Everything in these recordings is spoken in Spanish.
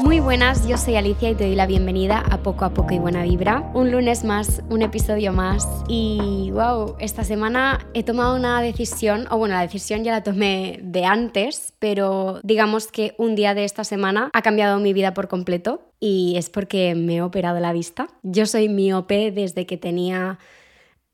Muy buenas, yo soy Alicia y te doy la bienvenida a Poco a Poco y Buena Vibra. Un lunes más, un episodio más. Y wow, esta semana he tomado una decisión, o bueno, la decisión ya la tomé de antes, pero digamos que un día de esta semana ha cambiado mi vida por completo y es porque me he operado la vista. Yo soy miope desde que tenía...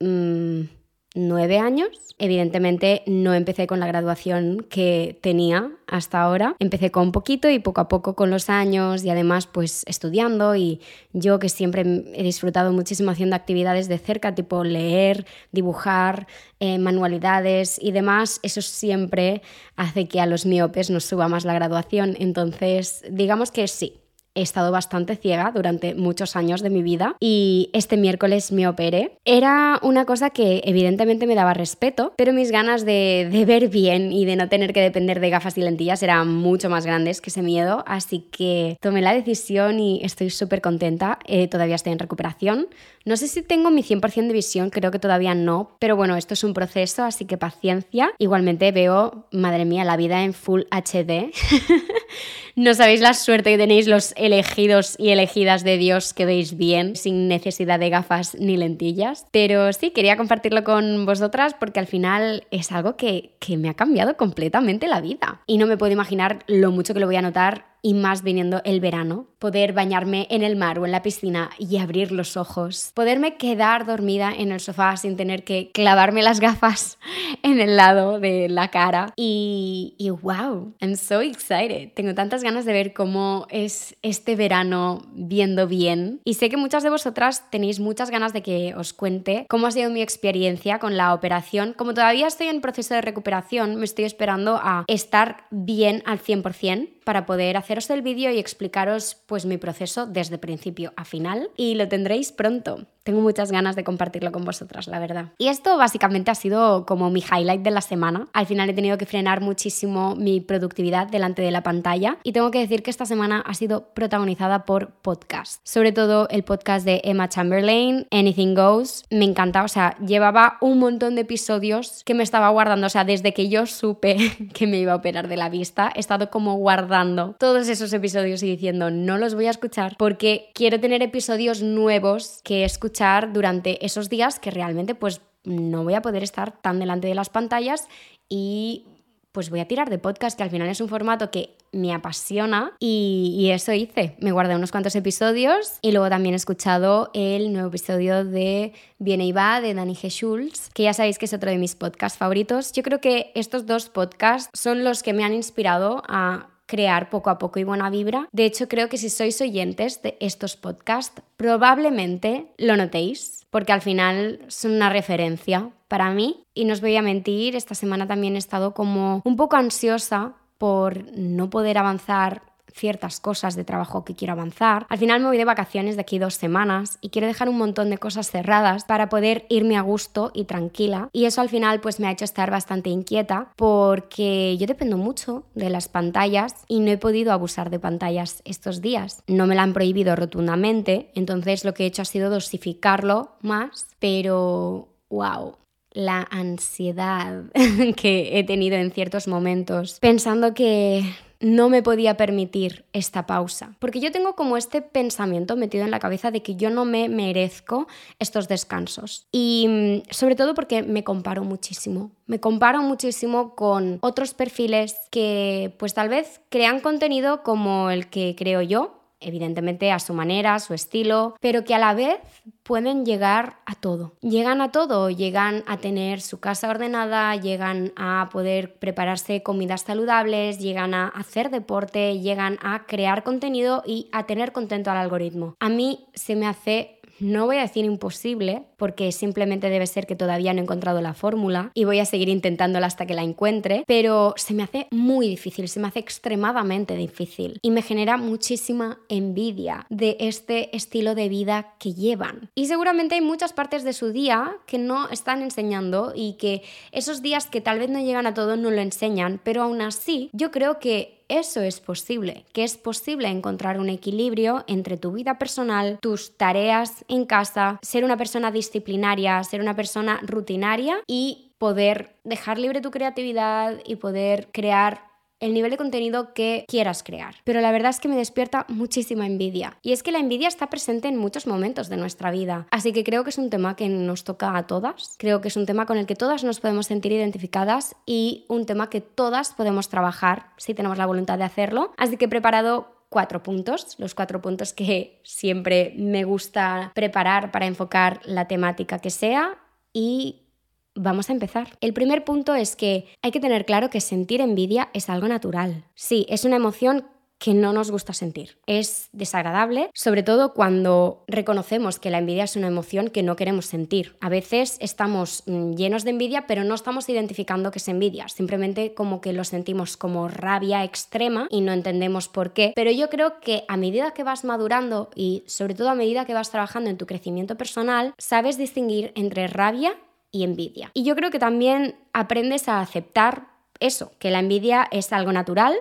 Mmm, nueve años. Evidentemente no empecé con la graduación que tenía hasta ahora. Empecé con poquito y poco a poco con los años y además pues estudiando y yo que siempre he disfrutado muchísimo haciendo actividades de cerca, tipo leer, dibujar, eh, manualidades y demás, eso siempre hace que a los miopes nos suba más la graduación. Entonces digamos que sí, he estado bastante ciega durante muchos años de mi vida y este miércoles me operé. Era una cosa que evidentemente me daba respeto, pero mis ganas de, ver bien y de no tener que depender de gafas y lentillas eran mucho más grandes que ese miedo, así que tomé la decisión y estoy súper contenta. Eh, todavía estoy en recuperación. No sé si tengo mi 100% de visión, creo que todavía no, pero bueno, esto es un proceso, así que paciencia. Igualmente veo, madre mía, la vida en Full HD. no sabéis la suerte que tenéis los elegidos y elegidas de Dios que veis bien, sin necesidad de gafas ni lentillas. Pero sí, quería compartirlo con vosotras porque al final es algo que, que me ha cambiado completamente la vida. Y no me puedo imaginar lo mucho que lo voy a notar y más viniendo el verano, poder bañarme en el mar o en la piscina y abrir los ojos, poderme quedar dormida en el sofá sin tener que clavarme las gafas en el lado de la cara y, wow, I'm so excited. Tengo tantas ganas de ver cómo es este verano viendo bien y sé que muchas de vosotras tenéis muchas ganas de que os cuente cómo ha sido mi experiencia con la operación. Como todavía estoy en proceso de recuperación, me estoy esperando a estar bien al 100% para poder haceros el vídeo y explicaros pues mi proceso desde principio a final y lo tendréis pronto. Tengo muchas ganas de compartirlo con vosotras, la verdad. Y esto básicamente ha sido como mi highlight de la semana. Al final he tenido que frenar muchísimo mi productividad delante de la pantalla y tengo que decir que esta semana ha sido protagonizada por podcast. Sobre todo el podcast de Emma Chamberlain, Anything Goes. Me encanta, o sea, llevaba un montón de episodios que me estaba guardando, o sea, desde que yo supe que me iba a operar de la vista, he estado como guardando todos esos episodios y diciendo, no los voy a escuchar porque quiero tener episodios nuevos que escuchar durante esos días que realmente pues no voy a poder estar tan delante de las pantallas y pues voy a tirar de podcast, que al final es un formato que me apasiona y, eso hice. Me guardé unos cuantos episodios y luego también he escuchado el nuevo episodio de Viene y va de Dani G. Schulz, que ya sabéis que es otro de mis podcasts favoritos. Yo creo que estos dos podcasts son los que me han inspirado a crear poco a poco y buena vibra. De hecho, creo que si sois oyentes de estos podcasts, probablemente lo notéis, porque al final son una referencia para mí. Y no os voy a mentir, esta semana también he estado como un poco ansiosa por no poder avanzar ciertas cosas de trabajo que quiero avanzar. Al final me voy de vacaciones de aquí dos semanas y quiero dejar un montón de cosas cerradas para poder irme a gusto y tranquila. Y eso al final pues me ha hecho estar bastante inquieta porque yo dependo mucho de las pantallas y no he podido abusar de pantallas estos días. No me la han prohibido rotundamente, entonces lo que he hecho ha sido dosificarlo más, pero wow, la ansiedad que he tenido en ciertos momentos pensando que no me podía permitir esta pausa. Porque yo tengo como este pensamiento metido en la cabeza de que yo no me merezco estos descansos. Y mm, sobre todo porque me comparo muchísimo. Me comparo muchísimo con otros perfiles que pues tal vez crean contenido como el que creo yo, evidentemente a su manera, su estilo, pero que a la vez pueden llegar a todo. Llegan a todo, llegan a tener su casa ordenada, llegan a poder prepararse comidas saludables, llegan a hacer deporte, llegan a crear contenido y a tener contento al algoritmo. A mí se me hace no voy a decir imposible, porque simplemente debe ser que todavía no he encontrado la fórmula y voy a seguir intentándola hasta que la encuentre, pero se me hace muy difícil, se me hace extremadamente difícil y me genera muchísima envidia de este estilo de vida que llevan. Y seguramente hay muchas partes de su día que no están enseñando y que esos días que tal vez no llegan a todo no lo enseñan, pero aún así yo creo que eso es posible, que es posible encontrar un equilibrio entre tu vida personal, tus tareas en casa, ser una persona disciplinaria, ser una persona rutinaria y poder dejar libre tu creatividad y poder crear el nivel de contenido que quieras crear. Pero la verdad es que me despierta muchísima envidia. Y es que la envidia está presente en muchos momentos de nuestra vida. Así que creo que es un tema que nos toca a todas. Creo que es un tema con el que todas nos podemos sentir identificadas y un tema que todas podemos trabajar si tenemos la voluntad de hacerlo. Así que he preparado cuatro puntos, los cuatro puntos que siempre me gusta preparar para enfocar la temática que sea y Vamos a empezar. El primer punto es que hay que tener claro que sentir envidia es algo natural. Sí, es una emoción que no nos gusta sentir. Es desagradable, sobre todo cuando reconocemos que la envidia es una emoción que no queremos sentir. A veces estamos mm, llenos de envidia, pero no estamos identificando que es envidia, simplemente como que lo sentimos como rabia extrema y no entendemos por qué. Pero yo creo que a medida que vas madurando y sobre todo a medida que vas trabajando en tu crecimiento personal, sabes distinguir entre rabia y envidia. Y yo creo que también aprendes a aceptar eso, que la envidia es algo natural,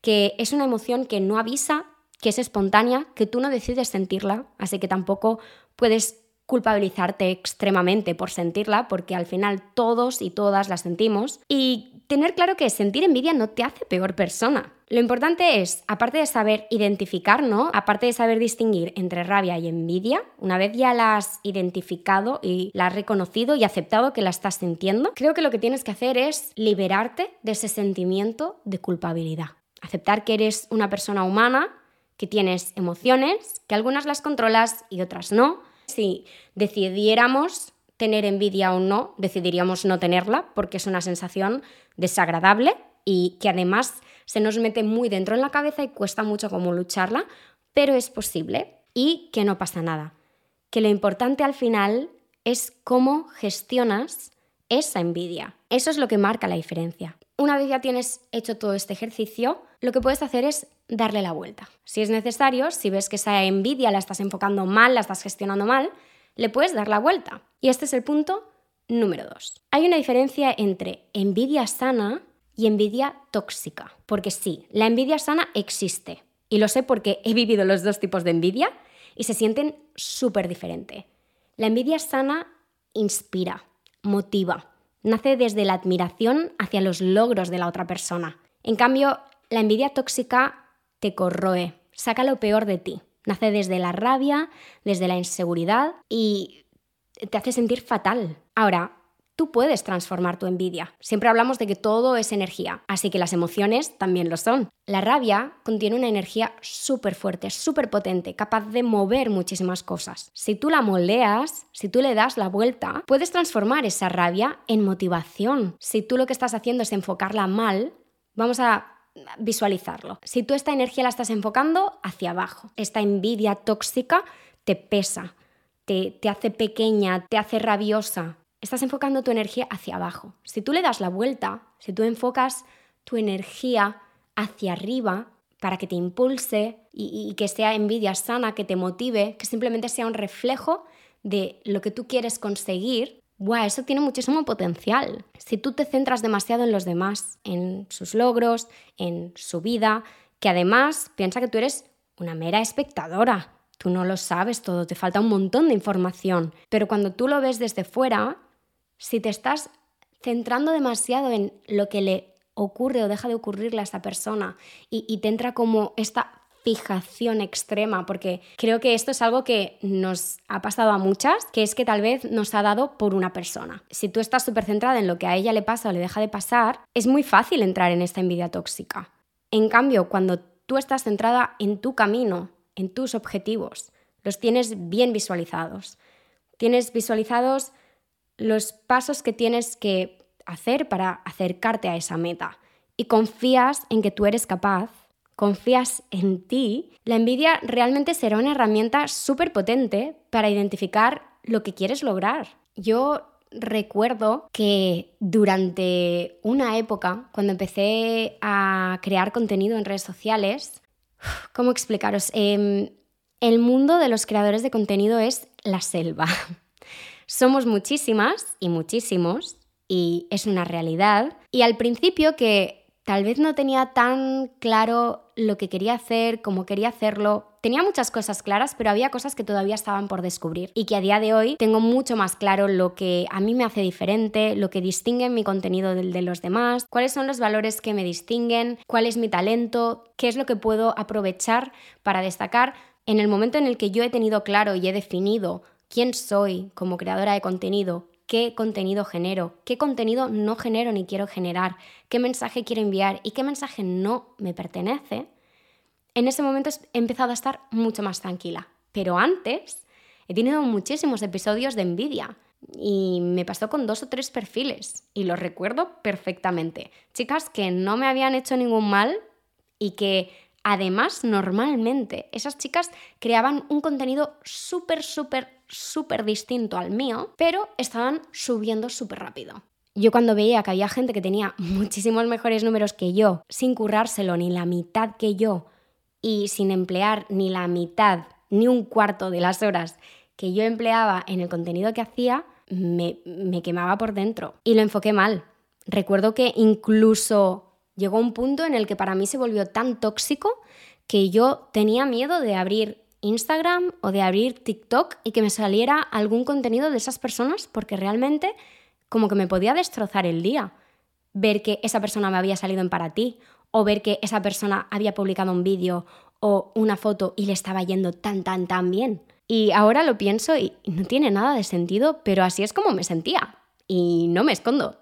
que es una emoción que no avisa, que es espontánea, que tú no decides sentirla, así que tampoco puedes culpabilizarte extremadamente por sentirla, porque al final todos y todas la sentimos. Y tener claro que sentir envidia no te hace peor persona. Lo importante es, aparte de saber identificar. Aparte de saber distinguir entre rabia y envidia, una vez ya la has identificado y la has reconocido y aceptado que la estás sintiendo, creo que lo que tienes que hacer es liberarte de ese sentimiento de culpabilidad. Aceptar que eres una persona humana, que tienes emociones, que algunas las controlas y otras no. Si decidiéramos tener envidia o no, decidiríamos no tenerla porque es una sensación desagradable y que además se nos mete muy dentro en la cabeza y cuesta mucho como lucharla, pero es posible y que no pasa nada. Que lo importante al final es cómo gestionas esa envidia. Eso es lo que marca la diferencia. Una vez ya tienes hecho todo este ejercicio, lo que puedes hacer es darle la vuelta. Si es necesario, si ves que esa envidia la estás enfocando mal, la estás gestionando mal, le puedes dar la vuelta. Y este es el punto número dos. Hay una diferencia entre envidia sana y envidia tóxica. Porque sí, la envidia sana existe. Y lo sé porque he vivido los dos tipos de envidia y se sienten súper diferente. La envidia sana inspira, motiva, nace desde la admiración hacia los logros de la otra persona. En cambio, la envidia tóxica te corroe, saca lo peor de ti. Nace desde la rabia, desde la inseguridad y te hace sentir fatal. Ahora, tú puedes transformar tu envidia. Siempre hablamos de que todo es energía, así que las emociones también lo son. La rabia contiene una energía súper fuerte, súper potente, capaz de mover muchísimas cosas. Si tú la moldeas, si tú le das la vuelta, puedes transformar esa rabia en motivación. Si tú lo que estás haciendo es enfocarla mal, vamos a visualizarlo. Si tú esta energía la estás enfocando hacia abajo, esta envidia tóxica te pesa, te, te hace pequeña, te hace rabiosa, estás enfocando tu energía hacia abajo. Si tú le das la vuelta, si tú enfocas tu energía hacia arriba para que te impulse y, que sea envidia sana, que te motive, que simplemente sea un reflejo de lo que tú quieres conseguir, wow, eso tiene muchísimo potencial. Si tú te centras demasiado en los demás, en sus logros, en su vida, que además piensa que tú eres una mera espectadora. Tú no lo sabes todo, te falta un montón de información. Pero cuando tú lo ves desde fuera, si te estás centrando demasiado en lo que le ocurre o deja de ocurrirle a esta persona y, te entra como esta fijación extrema, porque creo que esto es algo que nos ha pasado a muchas, que es que tal vez nos ha dado por una persona. Si tú estás súper centrada en lo que a ella le pasa o le deja de pasar, es muy fácil entrar en esta envidia tóxica. En cambio, cuando tú estás centrada en tu camino, en tus objetivos, los tienes bien visualizados. Tienes visualizados los pasos que tienes que hacer para acercarte a esa meta y confías en que tú eres capaz, confías en ti, la envidia realmente será una herramienta súper potente para identificar lo que quieres lograr. Yo recuerdo que durante una época, cuando empecé a crear contenido en redes sociales, ¿cómo explicaros? Em, el mundo de los creadores de contenido es la selva. Somos muchísimas y muchísimos y es una realidad. Y al principio que tal vez no tenía tan claro lo que quería hacer, cómo quería hacerlo. Tenía muchas cosas claras, pero había cosas que todavía estaban por descubrir y que a día de hoy tengo mucho más claro lo que a mí me hace diferente, lo que distingue mi contenido de los demás, cuáles son los valores que me distinguen, cuál es mi talento, qué es lo que puedo aprovechar para destacar. En el momento en el que yo he tenido claro y he definido quién soy como creadora de contenido, qué contenido genero, qué contenido no genero ni quiero generar, qué mensaje quiero enviar y qué mensaje no me pertenece, en ese momento he empezado a estar mucho más tranquila. Pero antes he tenido muchísimos episodios de envidia y me pasó con dos o tres perfiles y los recuerdo perfectamente. Chicas que no me habían hecho ningún mal y que además normalmente esas chicas creaban un contenido súper, súper, súper distinto al mío, pero estaban subiendo súper rápido. Yo cuando veía que había gente que tenía muchísimos mejores números que yo, sin currárselo ni la mitad que yo, y sin emplear ni la mitad, ni un cuarto de las horas que yo empleaba en el contenido que hacía, me, me quemaba por dentro. Y lo enfoqué mal. Recuerdo que incluso llegó un punto en el que para mí se volvió tan tóxico que yo tenía miedo de abrir Instagram o de abrir TikTok y que me saliera algún contenido de esas personas porque realmente como que me podía destrozar el día. Ver que esa persona me había salido en para ti o ver que esa persona había publicado un vídeo o una foto y le estaba yendo tan, tan, tan bien. Y ahora lo pienso y no tiene nada de sentido, pero así es como me sentía. Y no me escondo.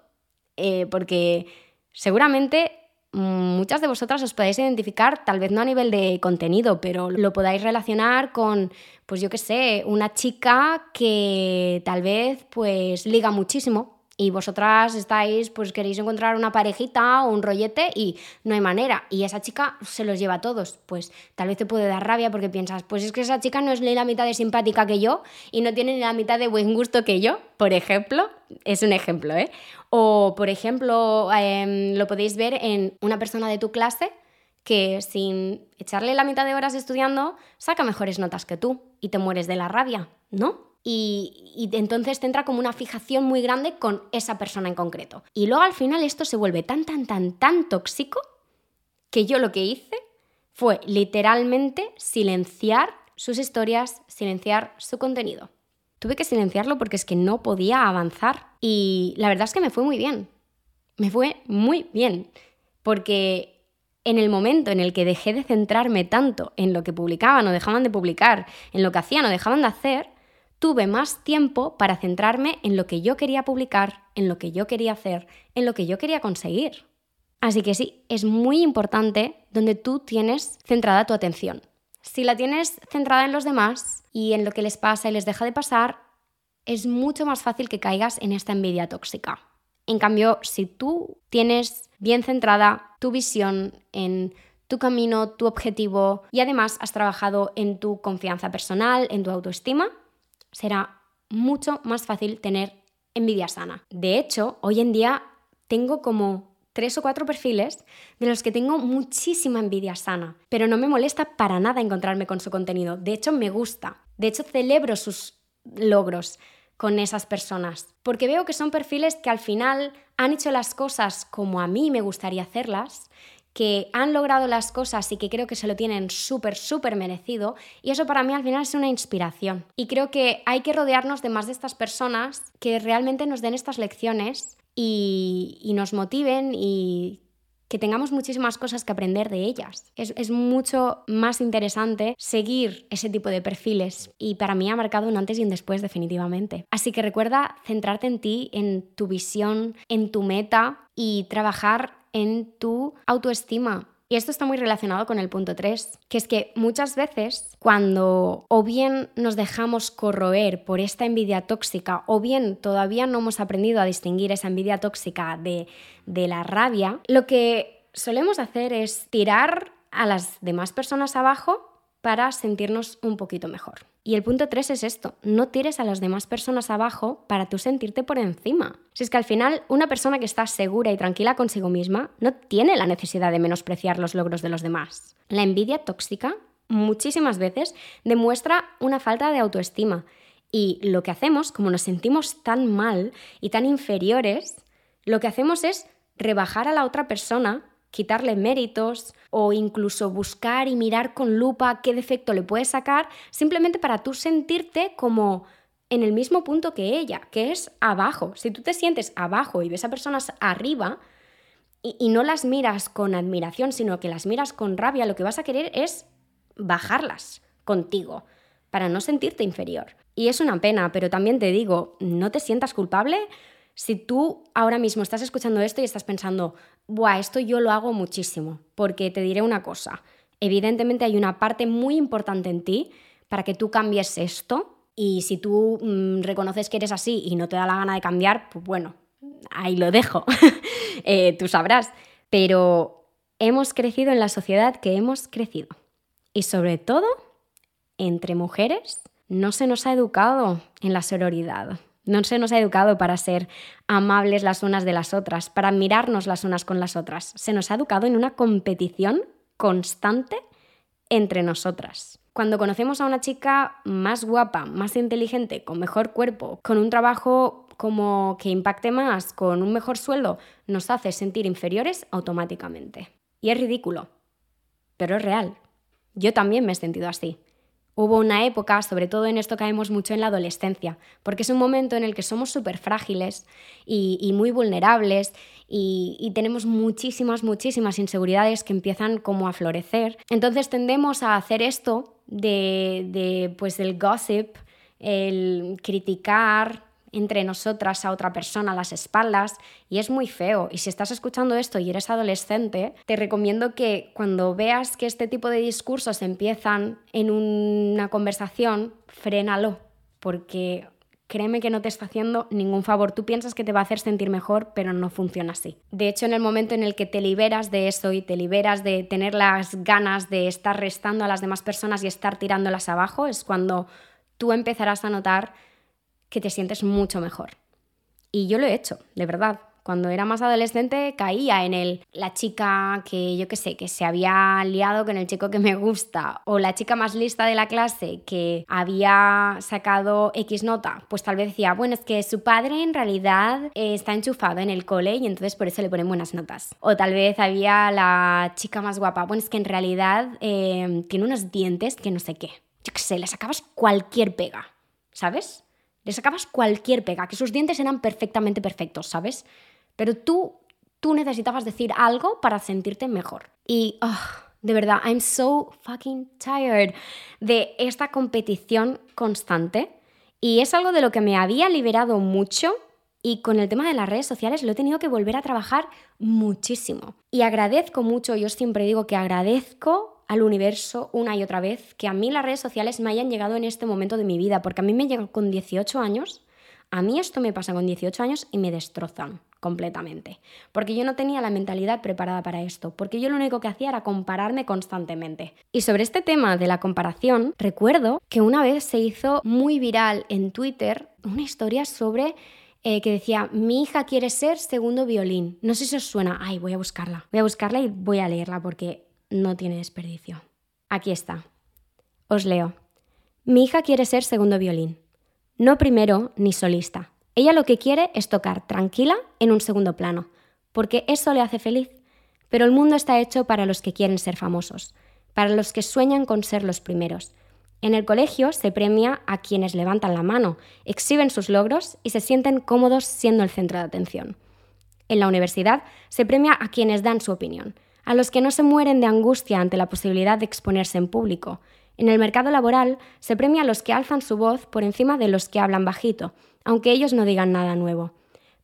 Eh, porque seguramente muchas de vosotras os podéis identificar, tal vez no a nivel de contenido, pero lo podáis relacionar con, pues yo qué sé, una chica que tal vez pues liga muchísimo y vosotras estáis, pues queréis encontrar una parejita o un rollete y no hay manera. Y esa chica se los lleva a todos. Pues tal vez te puede dar rabia porque piensas, pues es que esa chica no es ni la mitad de simpática que yo y no tiene ni la mitad de buen gusto que yo, por ejemplo. Es un ejemplo, ¿eh? O, por ejemplo, em, lo podéis ver en una persona de tu clase que sin echarle la mitad de horas estudiando saca mejores notas que tú y te mueres de la rabia, ¿no? y, entonces te entra como una fijación muy grande con esa persona en concreto. Y luego al final esto se vuelve tan, tan, tan, tan tóxico que yo lo que hice fue literalmente silenciar sus historias, silenciar su contenido. Tuve que silenciarlo porque es que no podía avanzar y la verdad es que me fue muy bien. Me fue muy bien porque en el momento en el que dejé de centrarme tanto en lo que publicaban o dejaban de publicar, en lo que hacían o dejaban de hacer, tuve más tiempo para centrarme en lo que yo quería publicar, en lo que yo quería hacer, en lo que yo quería conseguir. Así que sí, es muy importante donde tú tienes centrada tu atención. Si la tienes centrada en los demás y en lo que les pasa y les deja de pasar, es mucho más fácil que caigas en esta envidia tóxica. En cambio, si tú tienes bien centrada tu visión en tu camino, tu objetivo y además has trabajado en tu confianza personal, en tu autoestima, será mucho más fácil tener envidia sana. De hecho, hoy en día tengo como tres o cuatro perfiles de los que tengo muchísima envidia sana, pero no me molesta para nada encontrarme con su contenido. De hecho, me gusta. De hecho, celebro sus logros con esas personas, porque veo que son perfiles que al final han hecho las cosas como a mí me gustaría hacerlas que han logrado las cosas y que creo que se lo tienen súper, súper merecido. Y eso para mí al final es una inspiración. Y creo que hay que rodearnos de más de estas personas que realmente nos den estas lecciones y, nos motiven y que tengamos muchísimas cosas que aprender de ellas. Es, es, mucho más interesante seguir ese tipo de perfiles y para mí ha marcado un antes y un después definitivamente. Así que recuerda centrarte en ti, en tu visión, en tu meta y trabajar en tu autoestima. Y esto está muy relacionado con el punto 3, que es que muchas veces cuando o bien nos dejamos corroer por esta envidia tóxica o bien todavía no hemos aprendido a distinguir esa envidia tóxica de, de la rabia, lo que solemos hacer es tirar a las demás personas abajo para sentirnos un poquito mejor. Y el punto 3 es esto, no tires a las demás personas abajo para tú sentirte por encima. Si es que al final una persona que está segura y tranquila consigo misma no tiene la necesidad de menospreciar los logros de los demás. La envidia tóxica muchísimas veces demuestra una falta de autoestima. Y lo que hacemos, como nos sentimos tan mal y tan inferiores, lo que hacemos es rebajar a la otra persona quitarle méritos o incluso buscar y mirar con lupa qué defecto le puedes sacar, simplemente para tú sentirte como en el mismo punto que ella, que es abajo. Si tú te sientes abajo y ves a personas arriba y, y no las miras con admiración, sino que las miras con rabia, lo que vas a querer es bajarlas contigo para no sentirte inferior. Y es una pena, pero también te digo, no te sientas culpable si tú ahora mismo estás escuchando esto y estás pensando, Buah, esto yo lo hago muchísimo, porque te diré una cosa, evidentemente hay una parte muy importante en ti para que tú cambies esto y si tú mm, reconoces que eres así y no te da la gana de cambiar, pues bueno, ahí lo dejo, eh, tú sabrás, pero hemos crecido en la sociedad que hemos crecido y sobre todo entre mujeres no se nos ha educado en la sororidad. No se nos ha educado para ser amables las unas de las otras, para mirarnos las unas con las otras. Se nos ha educado en una competición constante entre nosotras. Cuando conocemos a una chica más guapa, más inteligente, con mejor cuerpo, con un trabajo como que impacte más, con un mejor sueldo, nos hace sentir inferiores automáticamente. Y es ridículo, pero es real. Yo también me he sentido así. Hubo una época, sobre todo en esto caemos mucho en la adolescencia, porque es un momento en el que somos súper frágiles y, muy vulnerables y, tenemos muchísimas, muchísimas inseguridades que empiezan como a florecer. Entonces tendemos a hacer esto de, pues el gossip, el criticar, entre nosotras a otra persona a las espaldas y es muy feo. Y si estás escuchando esto y eres adolescente, te recomiendo que cuando veas que este tipo de discursos empiezan en una conversación, frénalo, porque créeme que no te está haciendo ningún favor. Tú piensas que te va a hacer sentir mejor, pero no funciona así. De hecho, en el momento en el que te liberas de eso y te liberas de tener las ganas de estar restando a las demás personas y estar tirándolas abajo, es cuando tú empezarás a notar que te sientes mucho mejor. Y yo lo he hecho, de verdad. Cuando era más adolescente caía en el la chica que yo qué sé, que se había liado con el chico que me gusta o la chica más lista de la clase que había sacado X nota, pues tal vez decía, bueno, es que su padre en realidad eh, está enchufado en el cole y entonces por eso le ponen buenas notas. O tal vez había la chica más guapa, bueno, es que en realidad eh, tiene unos dientes que no sé qué. Yo qué sé, le sacabas cualquier pega, ¿sabes? Le sacabas cualquier pega, que sus dientes eran perfectamente perfectos, ¿sabes? Pero tú, tú necesitabas decir algo para sentirte mejor. Y, ah, de verdad, I'm so fucking tired de esta competición constante. Y es algo de lo que me había liberado mucho y con el tema de las redes sociales lo he tenido que volver a trabajar muchísimo. Y agradezco mucho, yo siempre digo que agradezco al universo una y otra vez que a mí las redes sociales me hayan llegado en este momento de mi vida, porque a mí me llegan con 18 años, a mí esto me pasa con 18 años y me destrozan completamente, porque yo no tenía la mentalidad preparada para esto, porque yo lo único que hacía era compararme constantemente. Y sobre este tema de la comparación, recuerdo que una vez se hizo muy viral en Twitter una historia sobre eh, que decía, mi hija quiere ser segundo violín. No sé si os suena. Ay, voy a buscarla. Voy a buscarla y voy a leerla porque no tiene desperdicio. Aquí está. Os leo. Mi hija quiere ser segundo violín. No primero ni solista. Ella lo que quiere es tocar tranquila en un segundo plano, porque eso le hace feliz. Pero el mundo está hecho para los que quieren ser famosos, para los que sueñan con ser los primeros. En el colegio se premia a quienes levantan la mano, exhiben sus logros y se sienten cómodos siendo el centro de atención. En la universidad se premia a quienes dan su opinión, a los que no se mueren de angustia ante la posibilidad de exponerse en público. En el mercado laboral se premia a los que alzan su voz por encima de los que hablan bajito, aunque ellos no digan nada nuevo.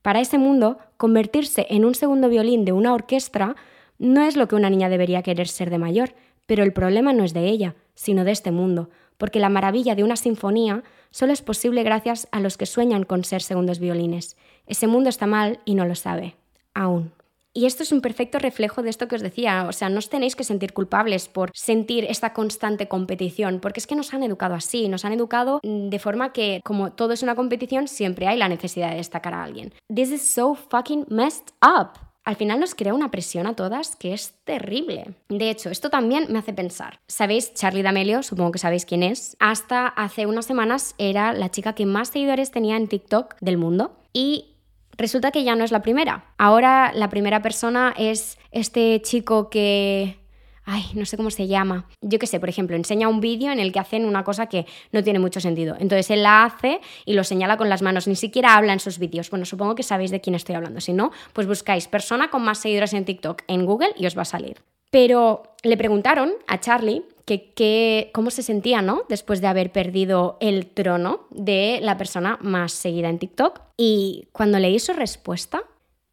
Para ese mundo, convertirse en un segundo violín de una orquesta no es lo que una niña debería querer ser de mayor, pero el problema no es de ella, sino de este mundo, porque la maravilla de una sinfonía solo es posible gracias a los que sueñan con ser segundos violines. Ese mundo está mal y no lo sabe, aún. Y esto es un perfecto reflejo de esto que os decía, o sea, no os tenéis que sentir culpables por sentir esta constante competición, porque es que nos han educado así, nos han educado de forma que como todo es una competición, siempre hay la necesidad de destacar a alguien. This is so fucking messed up. Al final nos crea una presión a todas que es terrible. De hecho, esto también me hace pensar. ¿Sabéis? Charlie D'Amelio, supongo que sabéis quién es. Hasta hace unas semanas era la chica que más seguidores tenía en TikTok del mundo. Y resulta que ya no es la primera. Ahora la primera persona es este chico que ay, no sé cómo se llama. Yo qué sé, por ejemplo, enseña un vídeo en el que hacen una cosa que no tiene mucho sentido. Entonces él la hace y lo señala con las manos, ni siquiera habla en sus vídeos. Bueno, supongo que sabéis de quién estoy hablando. Si no, pues buscáis persona con más seguidores en TikTok en Google y os va a salir. Pero le preguntaron a Charlie que, cómo se sentía, ¿no? Después de haber perdido el trono de la persona más seguida en TikTok. Y cuando leí su respuesta,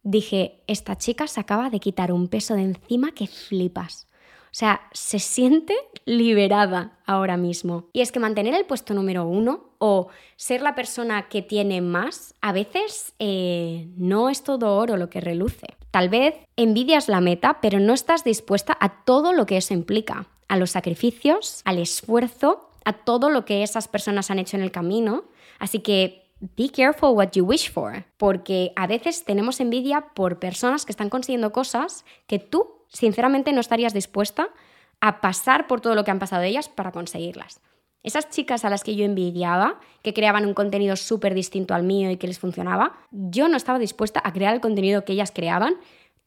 dije, esta chica se acaba de quitar un peso de encima que flipas. O sea, se siente liberada ahora mismo. Y es que mantener el puesto número uno o ser la persona que tiene más, a veces eh, no es todo oro lo que reluce. Tal vez envidias la meta, pero no estás dispuesta a todo lo que eso implica, a los sacrificios, al esfuerzo, a todo lo que esas personas han hecho en el camino. Así que Be careful what you wish for, porque a veces tenemos envidia por personas que están consiguiendo cosas que tú sinceramente no estarías dispuesta a pasar por todo lo que han pasado ellas para conseguirlas. Esas chicas a las que yo envidiaba, que creaban un contenido súper distinto al mío y que les funcionaba, yo no estaba dispuesta a crear el contenido que ellas creaban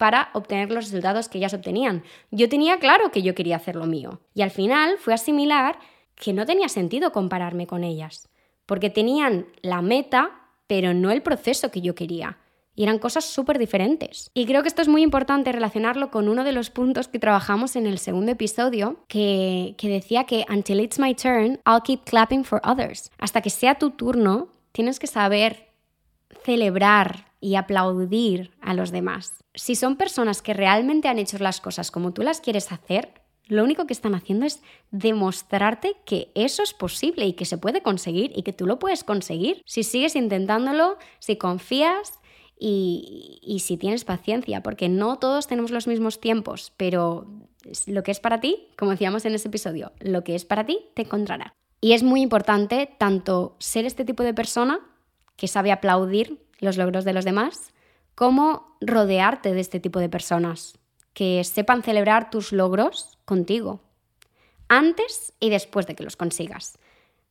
para obtener los resultados que ellas obtenían. Yo tenía claro que yo quería hacer lo mío. Y al final fue asimilar que no tenía sentido compararme con ellas, porque tenían la meta, pero no el proceso que yo quería. Y eran cosas súper diferentes. Y creo que esto es muy importante relacionarlo con uno de los puntos que trabajamos en el segundo episodio, que, que decía que until it's my turn, I'll keep clapping for others. Hasta que sea tu turno, tienes que saber celebrar y aplaudir a los demás. Si son personas que realmente han hecho las cosas como tú las quieres hacer, lo único que están haciendo es demostrarte que eso es posible y que se puede conseguir y que tú lo puedes conseguir si sigues intentándolo, si confías y, si tienes paciencia, porque no todos tenemos los mismos tiempos, pero lo que es para ti, como decíamos en ese episodio, lo que es para ti te encontrará. Y es muy importante tanto ser este tipo de persona que sabe aplaudir los logros de los demás, como rodearte de este tipo de personas que sepan celebrar tus logros contigo, antes y después de que los consigas.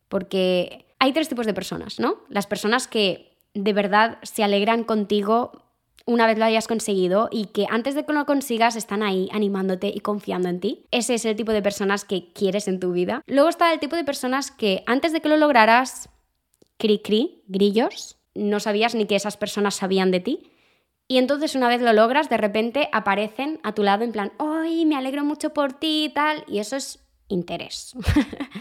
Porque hay tres tipos de personas, ¿no? Las personas que de verdad se alegran contigo una vez lo hayas conseguido y que antes de que lo consigas están ahí animándote y confiando en ti. Ese es el tipo de personas que quieres en tu vida. Luego está el tipo de personas que antes de que lo lograras, cri cri, grillos, no sabías ni que esas personas sabían de ti. Y entonces una vez lo logras, de repente aparecen a tu lado en plan, ¡ay, me alegro mucho por ti y tal! Y eso es interés.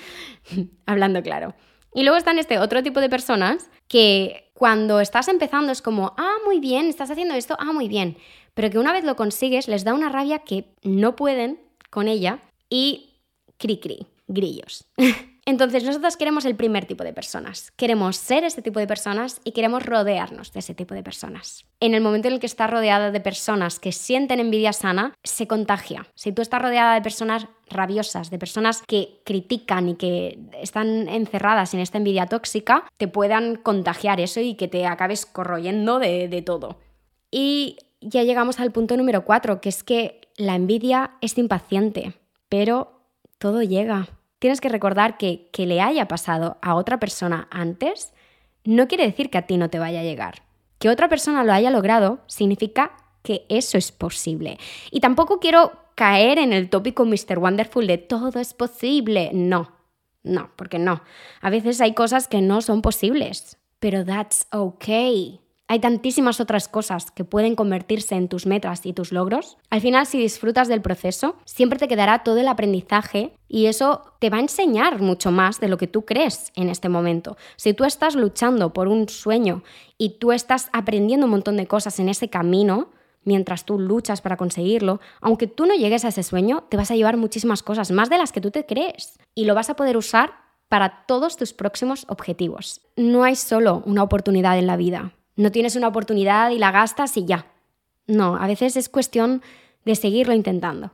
Hablando claro. Y luego están este otro tipo de personas que cuando estás empezando es como, ah, muy bien, estás haciendo esto, ah, muy bien. Pero que una vez lo consigues les da una rabia que no pueden con ella y cri cri, grillos. Entonces nosotros queremos el primer tipo de personas. Queremos ser ese tipo de personas y queremos rodearnos de ese tipo de personas. En el momento en el que estás rodeada de personas que sienten envidia sana, se contagia. Si tú estás rodeada de personas rabiosas, de personas que critican y que están encerradas en esta envidia tóxica, te puedan contagiar eso y que te acabes corroyendo de, de todo. Y ya llegamos al punto número cuatro, que es que la envidia es impaciente, pero todo llega tienes que recordar que que le haya pasado a otra persona antes no quiere decir que a ti no te vaya a llegar. Que otra persona lo haya logrado significa que eso es posible. Y tampoco quiero caer en el tópico Mr. Wonderful de todo es posible. No, no, porque no. A veces hay cosas que no son posibles, pero that's okay. Hay tantísimas otras cosas que pueden convertirse en tus metas y tus logros. Al final, si disfrutas del proceso, siempre te quedará todo el aprendizaje y eso te va a enseñar mucho más de lo que tú crees en este momento. Si tú estás luchando por un sueño y tú estás aprendiendo un montón de cosas en ese camino, mientras tú luchas para conseguirlo, aunque tú no llegues a ese sueño, te vas a llevar muchísimas cosas, más de las que tú te crees. Y lo vas a poder usar para todos tus próximos objetivos. No hay solo una oportunidad en la vida. No tienes una oportunidad y la gastas y ya. No, a veces es cuestión de seguirlo intentando.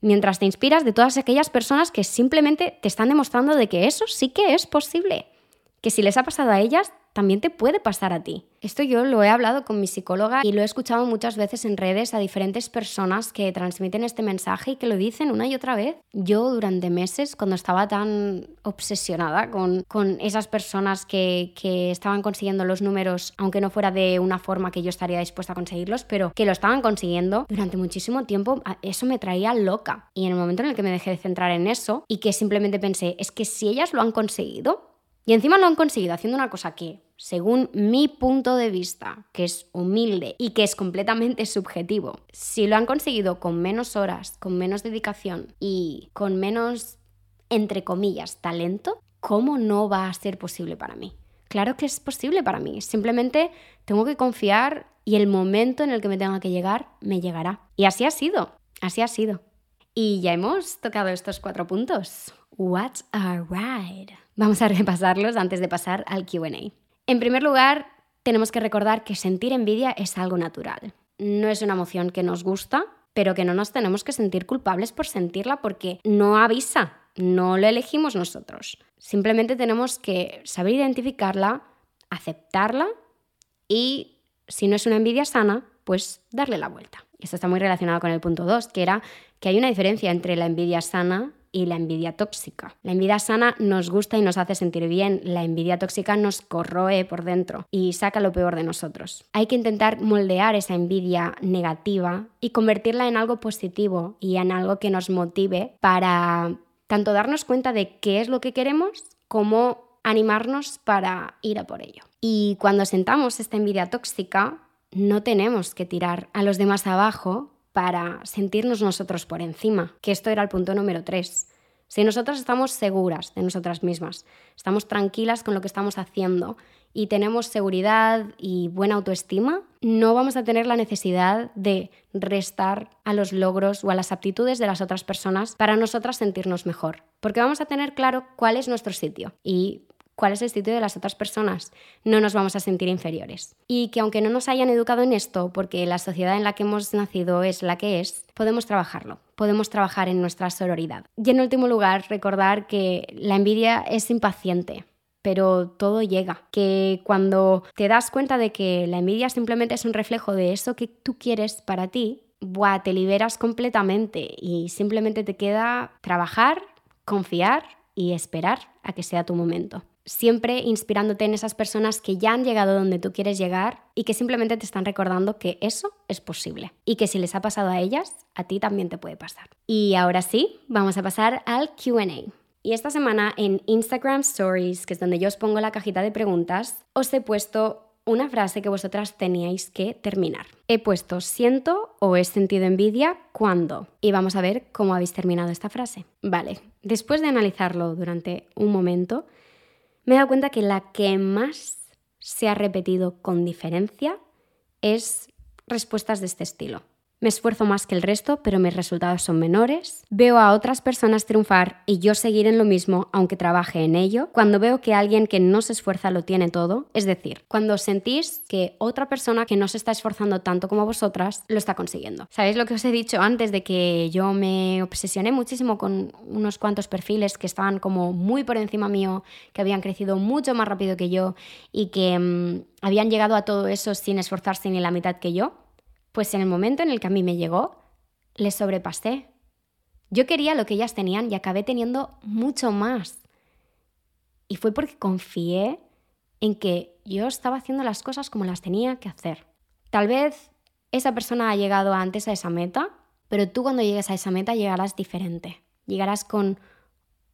Mientras te inspiras de todas aquellas personas que simplemente te están demostrando de que eso sí que es posible. Que si les ha pasado a ellas, también te puede pasar a ti. Esto yo lo he hablado con mi psicóloga y lo he escuchado muchas veces en redes a diferentes personas que transmiten este mensaje y que lo dicen una y otra vez. Yo durante meses, cuando estaba tan obsesionada con, con esas personas que, que estaban consiguiendo los números, aunque no fuera de una forma que yo estaría dispuesta a conseguirlos, pero que lo estaban consiguiendo, durante muchísimo tiempo eso me traía loca. Y en el momento en el que me dejé de centrar en eso y que simplemente pensé, es que si ellas lo han conseguido, y encima lo han conseguido haciendo una cosa que, según mi punto de vista, que es humilde y que es completamente subjetivo, si lo han conseguido con menos horas, con menos dedicación y con menos, entre comillas, talento, ¿cómo no va a ser posible para mí? Claro que es posible para mí, simplemente tengo que confiar y el momento en el que me tenga que llegar, me llegará. Y así ha sido, así ha sido. Y ya hemos tocado estos cuatro puntos. What's a ride? Vamos a repasarlos antes de pasar al QA. En primer lugar, tenemos que recordar que sentir envidia es algo natural. No es una emoción que nos gusta, pero que no nos tenemos que sentir culpables por sentirla porque no avisa, no lo elegimos nosotros. Simplemente tenemos que saber identificarla, aceptarla y, si no es una envidia sana, pues darle la vuelta. Esto está muy relacionado con el punto 2, que era que hay una diferencia entre la envidia sana y la envidia tóxica. La envidia sana nos gusta y nos hace sentir bien, la envidia tóxica nos corroe por dentro y saca lo peor de nosotros. Hay que intentar moldear esa envidia negativa y convertirla en algo positivo y en algo que nos motive para tanto darnos cuenta de qué es lo que queremos como animarnos para ir a por ello. Y cuando sentamos esta envidia tóxica, no tenemos que tirar a los demás abajo para sentirnos nosotros por encima, que esto era el punto número tres. Si nosotros estamos seguras de nosotras mismas, estamos tranquilas con lo que estamos haciendo y tenemos seguridad y buena autoestima, no vamos a tener la necesidad de restar a los logros o a las aptitudes de las otras personas para nosotras sentirnos mejor, porque vamos a tener claro cuál es nuestro sitio y cuál es el sitio de las otras personas. No nos vamos a sentir inferiores. Y que aunque no nos hayan educado en esto, porque la sociedad en la que hemos nacido es la que es, podemos trabajarlo, podemos trabajar en nuestra sororidad. Y en último lugar, recordar que la envidia es impaciente. Pero todo llega, que cuando te das cuenta de que la envidia simplemente es un reflejo de eso que tú quieres para ti, buah, te liberas completamente y simplemente te queda trabajar, confiar y esperar a que sea tu momento siempre inspirándote en esas personas que ya han llegado donde tú quieres llegar y que simplemente te están recordando que eso es posible y que si les ha pasado a ellas, a ti también te puede pasar. Y ahora sí, vamos a pasar al QA. Y esta semana en Instagram Stories, que es donde yo os pongo la cajita de preguntas, os he puesto una frase que vosotras teníais que terminar. He puesto siento o he sentido envidia cuando. Y vamos a ver cómo habéis terminado esta frase. Vale, después de analizarlo durante un momento, me he dado cuenta que la que más se ha repetido con diferencia es respuestas de este estilo. Me esfuerzo más que el resto, pero mis resultados son menores. Veo a otras personas triunfar y yo seguir en lo mismo, aunque trabaje en ello. Cuando veo que alguien que no se esfuerza lo tiene todo, es decir, cuando sentís que otra persona que no se está esforzando tanto como vosotras lo está consiguiendo. ¿Sabéis lo que os he dicho antes de que yo me obsesioné muchísimo con unos cuantos perfiles que estaban como muy por encima mío, que habían crecido mucho más rápido que yo y que mm, habían llegado a todo eso sin esforzarse ni la mitad que yo? Pues en el momento en el que a mí me llegó, les sobrepasé. Yo quería lo que ellas tenían y acabé teniendo mucho más. Y fue porque confié en que yo estaba haciendo las cosas como las tenía que hacer. Tal vez esa persona ha llegado antes a esa meta, pero tú cuando llegues a esa meta llegarás diferente. Llegarás con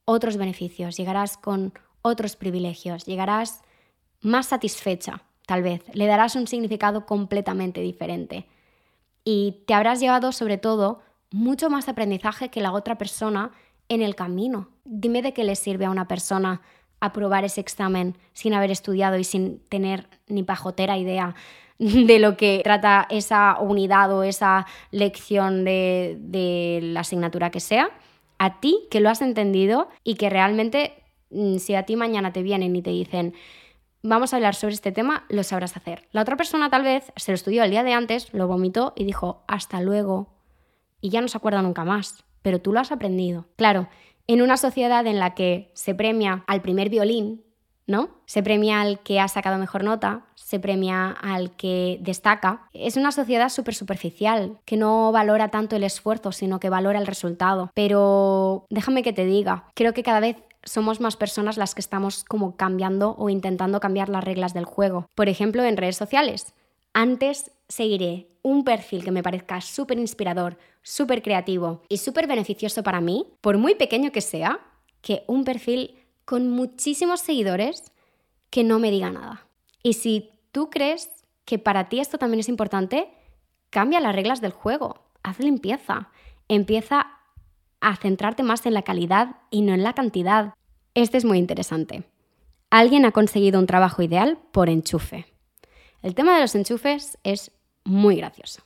otros beneficios, llegarás con otros privilegios, llegarás más satisfecha, tal vez. Le darás un significado completamente diferente y te habrás llevado sobre todo mucho más aprendizaje que la otra persona en el camino. Dime de qué le sirve a una persona aprobar ese examen sin haber estudiado y sin tener ni pajotera idea de lo que trata esa unidad o esa lección de, de la asignatura que sea. A ti que lo has entendido y que realmente mm, si a ti mañana te vienen y te dicen vamos a hablar sobre este tema, lo sabrás hacer. La otra persona tal vez se lo estudió el día de antes, lo vomitó y dijo, hasta luego. Y ya no se acuerda nunca más, pero tú lo has aprendido. Claro, en una sociedad en la que se premia al primer violín, ¿no? Se premia al que ha sacado mejor nota, se premia al que destaca. Es una sociedad súper superficial, que no valora tanto el esfuerzo, sino que valora el resultado. Pero déjame que te diga, creo que cada vez somos más personas las que estamos como cambiando o intentando cambiar las reglas del juego. Por ejemplo, en redes sociales. Antes seguiré un perfil que me parezca súper inspirador, súper creativo y súper beneficioso para mí, por muy pequeño que sea, que un perfil con muchísimos seguidores que no me diga nada. Y si tú crees que para ti esto también es importante, cambia las reglas del juego, haz limpieza, empieza a centrarte más en la calidad y no en la cantidad. Este es muy interesante. Alguien ha conseguido un trabajo ideal por enchufe. El tema de los enchufes es muy gracioso.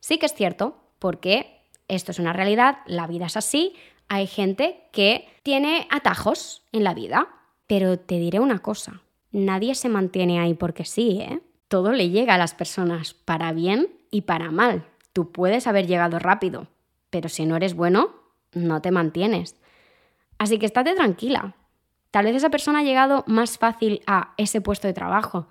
Sí que es cierto, porque esto es una realidad, la vida es así, hay gente que tiene atajos en la vida, pero te diré una cosa, nadie se mantiene ahí porque sí, ¿eh? Todo le llega a las personas, para bien y para mal. Tú puedes haber llegado rápido, pero si no eres bueno, no te mantienes. Así que estate tranquila. Tal vez esa persona ha llegado más fácil a ese puesto de trabajo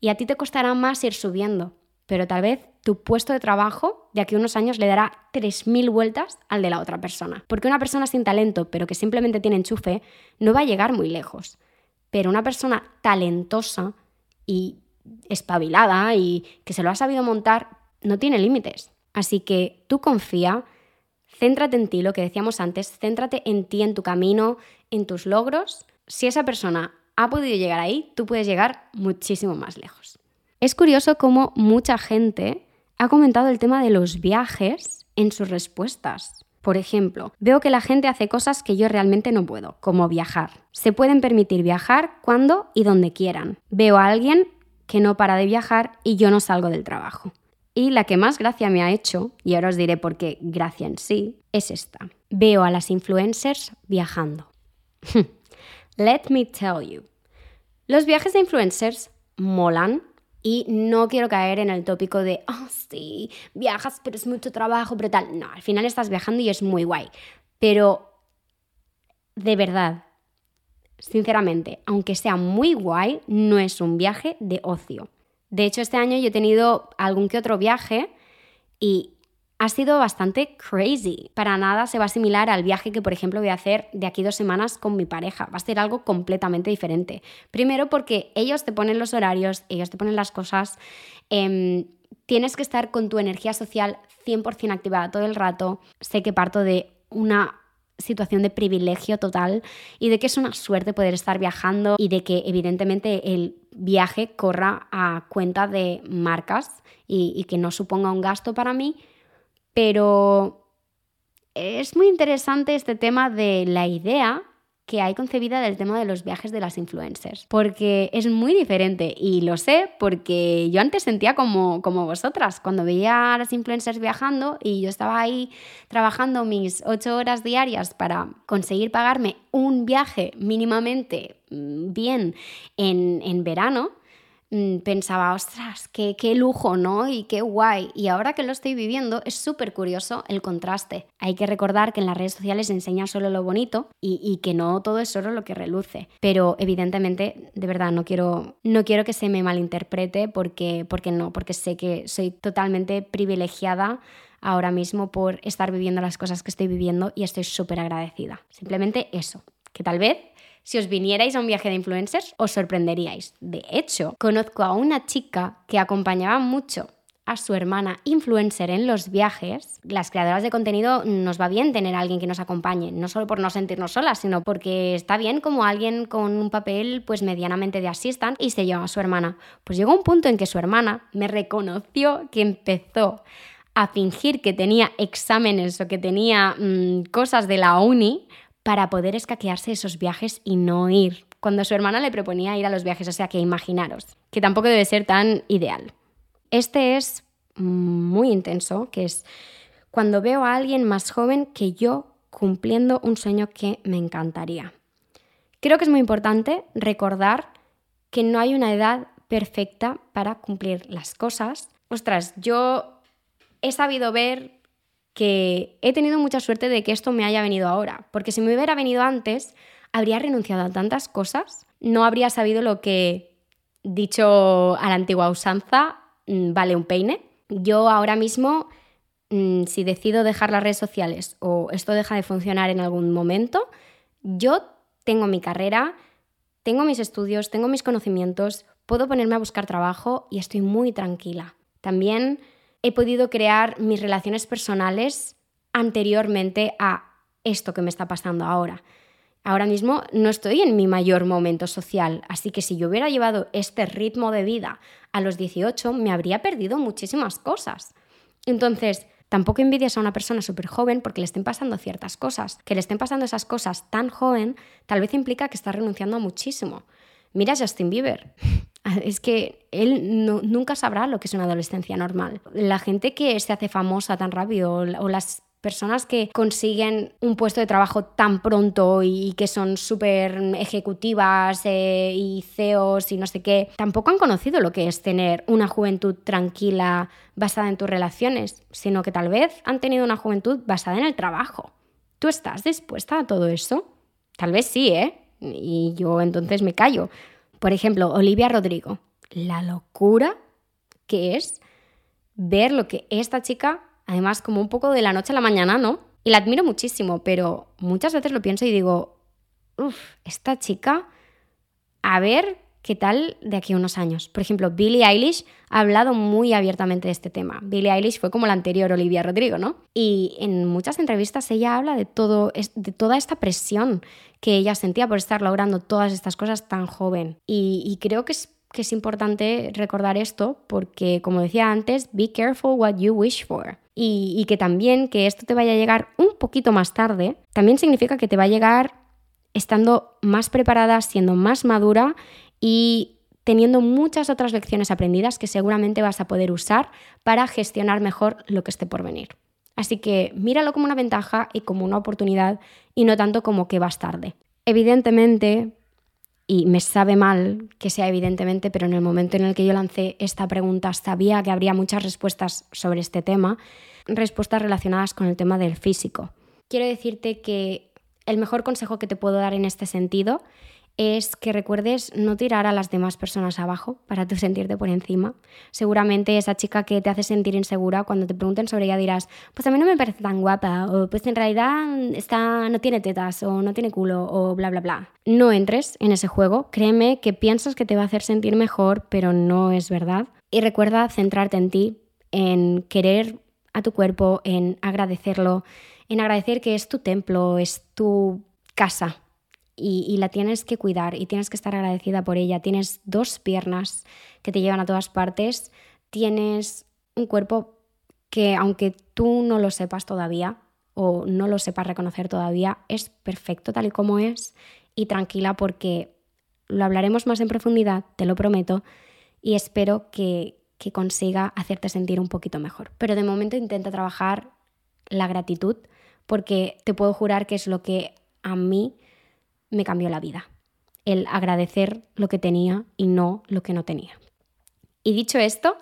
y a ti te costará más ir subiendo, pero tal vez tu puesto de trabajo de aquí a unos años le dará 3.000 vueltas al de la otra persona. Porque una persona sin talento, pero que simplemente tiene enchufe, no va a llegar muy lejos. Pero una persona talentosa y espabilada y que se lo ha sabido montar, no tiene límites. Así que tú confía, céntrate en ti, lo que decíamos antes, céntrate en ti, en tu camino, en tus logros. Si esa persona ha podido llegar ahí, tú puedes llegar muchísimo más lejos. Es curioso cómo mucha gente ha comentado el tema de los viajes en sus respuestas. Por ejemplo, veo que la gente hace cosas que yo realmente no puedo, como viajar. Se pueden permitir viajar cuando y donde quieran. Veo a alguien que no para de viajar y yo no salgo del trabajo. Y la que más gracia me ha hecho, y ahora os diré por qué gracia en sí, es esta. Veo a las influencers viajando. Let me tell you. Los viajes de influencers molan y no quiero caer en el tópico de, oh, sí, viajas, pero es mucho trabajo, pero tal. No, al final estás viajando y es muy guay. Pero, de verdad, sinceramente, aunque sea muy guay, no es un viaje de ocio. De hecho, este año yo he tenido algún que otro viaje y ha sido bastante crazy. Para nada se va a asimilar al viaje que, por ejemplo, voy a hacer de aquí dos semanas con mi pareja. Va a ser algo completamente diferente. Primero porque ellos te ponen los horarios, ellos te ponen las cosas. Em, tienes que estar con tu energía social 100% activada todo el rato. Sé que parto de una situación de privilegio total y de que es una suerte poder estar viajando y de que evidentemente el viaje corra a cuenta de marcas y que no suponga un gasto para mí, pero es muy interesante este tema de la idea que hay concebida del tema de los viajes de las influencers, porque es muy diferente y lo sé porque yo antes sentía como, como vosotras, cuando veía a las influencers viajando y yo estaba ahí trabajando mis ocho horas diarias para conseguir pagarme un viaje mínimamente mm, bien en, en verano, pensaba, ostras, qué, qué, lujo, ¿no? Y qué guay. Y ahora que lo estoy viviendo, es súper curioso el contraste. Hay que recordar que en las redes sociales se enseña solo lo bonito y, que no todo es solo lo que reluce. Pero evidentemente, de verdad, no quiero, no quiero que se me malinterprete porque, porque no, porque sé que soy totalmente privilegiada ahora mismo por estar viviendo las cosas que estoy viviendo y estoy súper agradecida. Simplemente eso, que tal vez si os vinierais a un viaje de influencers, os sorprenderíais. De hecho, conozco a una chica que acompañaba mucho a su hermana influencer en los viajes, las creadoras de contenido nos va bien tener a alguien que nos acompañe, no solo por no sentirnos solas, sino porque está bien como alguien con un papel pues medianamente de assistant y se lleva a su hermana. Pues llegó un punto en que su hermana me reconoció que empezó a fingir que tenía exámenes o que tenía mm, cosas de la uni para poder escaquearse esos viajes y no ir, cuando su hermana le proponía ir a los viajes, o sea que imaginaros, que tampoco debe ser tan ideal. Este es muy intenso, que es cuando veo a alguien más joven que yo cumpliendo un sueño que me encantaría. Creo que es muy importante recordar que no hay una edad perfecta para cumplir las cosas. Ostras, yo he sabido ver que he tenido mucha suerte de que esto me haya venido ahora, porque si me hubiera venido antes, habría renunciado a tantas cosas. no habría sabido lo que, dicho a la antigua usanza, mm, vale un peine. Yo ahora mismo, mm, si decido dejar las redes sociales o esto deja de funcionar en algún momento, yo tengo mi carrera, tengo mis estudios, tengo mis conocimientos, puedo ponerme a buscar trabajo y estoy muy tranquila. También he podido crear mis relaciones personales anteriormente a esto que me está pasando ahora. Ahora mismo no estoy en mi mayor momento social, así que si yo hubiera llevado este ritmo de vida a los 18, me habría perdido muchísimas cosas. Entonces, tampoco envidias a una persona súper joven porque le estén pasando ciertas cosas. Que le estén pasando esas cosas tan joven, tal vez implica que está renunciando a muchísimo. Mira a Justin Bieber. Es que él nunca sabrá lo que es una adolescencia normal. La gente que se hace famosa tan rápido o las personas que consiguen un puesto de trabajo tan pronto y que son súper ejecutivas eh, y CEOs y no sé qué, tampoco han conocido lo que es tener una juventud tranquila basada en tus relaciones, sino que tal vez han tenido una juventud basada en el trabajo. ¿Tú estás dispuesta a todo eso? Tal vez sí, ¿eh? Y yo entonces me callo. Por ejemplo, Olivia Rodrigo. La locura que es ver lo que esta chica además como un poco de la noche a la mañana, ¿no? Y la admiro muchísimo, pero muchas veces lo pienso y digo, uff, esta chica, a ver qué tal de aquí a unos años. Por ejemplo, Billie Eilish ha hablado muy abiertamente de este tema. Billie Eilish fue como la anterior Olivia Rodrigo, ¿no? Y en muchas entrevistas ella habla de, todo, de toda esta presión que ella sentía por estar logrando todas estas cosas tan joven. Y, y creo que es que es importante recordar esto porque, como decía antes, be careful what you wish for. Y, que también que esto te vaya a llegar un poquito más tarde, también significa que te va a llegar estando más preparada, siendo más madura y teniendo muchas otras lecciones aprendidas que seguramente vas a poder usar para gestionar mejor lo que esté por venir. Así que míralo como una ventaja y como una oportunidad y no tanto como que vas tarde. Evidentemente, y me sabe mal que sea evidentemente, pero en el momento en el que yo lancé esta pregunta sabía que habría muchas respuestas sobre este tema, respuestas relacionadas con el tema del físico. Quiero decirte que el mejor consejo que te puedo dar en este sentido es que recuerdes no tirar a las demás personas abajo para tú sentirte por encima. Seguramente esa chica que te hace sentir insegura, cuando te pregunten sobre ella dirás, pues a mí no me parece tan guapa, o pues en realidad está, no tiene tetas, o no tiene culo, o bla, bla, bla. No entres en ese juego, créeme que piensas que te va a hacer sentir mejor, pero no es verdad. Y recuerda centrarte en ti, en querer a tu cuerpo, en agradecerlo, en agradecer que es tu templo, es tu casa, y, la tienes que cuidar y tienes que estar agradecida por ella. Tienes dos piernas que te llevan a todas partes, tienes un cuerpo que aunque tú no lo sepas todavía o no lo sepas reconocer todavía, es perfecto tal y como es y tranquila porque lo hablaremos más en profundidad, te lo prometo, y espero que, que consiga hacerte sentir un poquito mejor. Pero de momento intenta trabajar la gratitud porque te puedo jurar que es lo que a mí me cambió la vida. El agradecer lo que tenía y no lo que no tenía. Y dicho esto,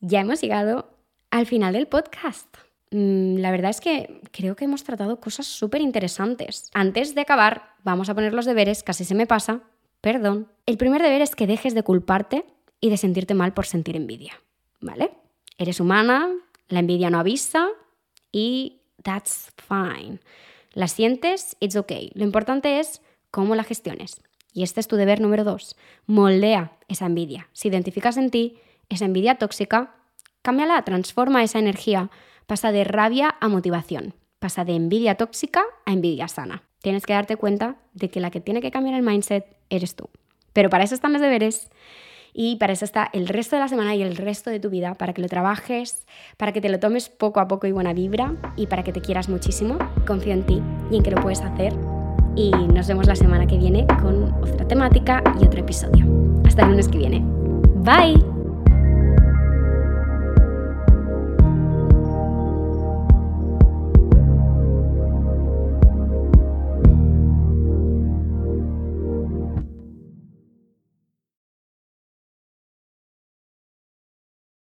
ya hemos llegado al final del podcast. Mm, la verdad es que creo que hemos tratado cosas súper interesantes. Antes de acabar, vamos a poner los deberes, casi se me pasa. Perdón. El primer deber es que dejes de culparte y de sentirte mal por sentir envidia. ¿Vale? Eres humana, la envidia no avisa y that's fine. La sientes, it's okay. Lo importante es cómo la gestiones. Y este es tu deber número dos. Moldea esa envidia. Si identificas en ti esa envidia tóxica, cámbiala, transforma esa energía. Pasa de rabia a motivación. Pasa de envidia tóxica a envidia sana. Tienes que darte cuenta de que la que tiene que cambiar el mindset eres tú. Pero para eso están los deberes y para eso está el resto de la semana y el resto de tu vida, para que lo trabajes, para que te lo tomes poco a poco y buena vibra y para que te quieras muchísimo. Confío en ti y en que lo puedes hacer y nos vemos la semana que viene con otra temática y otro episodio. Hasta el lunes que viene. Bye.